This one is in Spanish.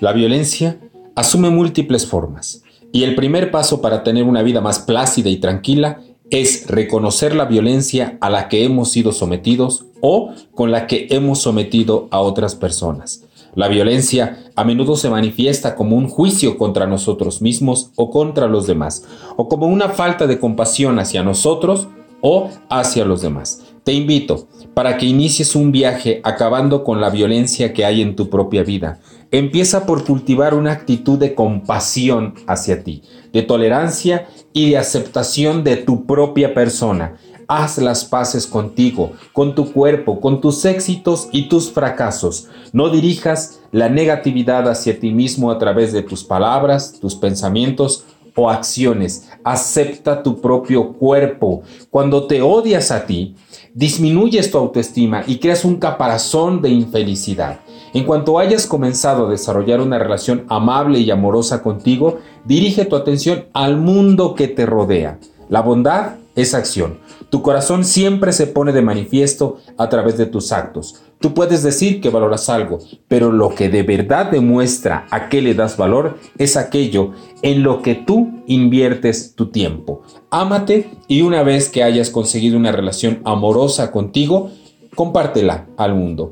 La violencia asume múltiples formas y el primer paso para tener una vida más plácida y tranquila es reconocer la violencia a la que hemos sido sometidos o con la que hemos sometido a otras personas. La violencia a menudo se manifiesta como un juicio contra nosotros mismos o contra los demás, o como una falta de compasión hacia nosotros o hacia los demás. Te invito para que inicies un viaje acabando con la violencia que hay en tu propia vida. Empieza por cultivar una actitud de compasión hacia ti, de tolerancia y de aceptación de tu propia persona. Haz las paces contigo, con tu cuerpo, con tus éxitos y tus fracasos. No dirijas la negatividad hacia ti mismo a través de tus palabras, tus pensamientos o acciones. Acepta tu propio cuerpo. Cuando te odias a ti, disminuyes tu autoestima y creas un caparazón de infelicidad. En cuanto hayas comenzado a desarrollar una relación amable y amorosa contigo, dirige tu atención al mundo que te rodea. La bondad es acción. Tu corazón siempre se pone de manifiesto a través de tus actos. Tú puedes decir que valoras algo, pero lo que de verdad demuestra a qué le das valor es aquello en lo que tú inviertes tu tiempo. Ámate y una vez que hayas conseguido una relación amorosa contigo, compártela al mundo.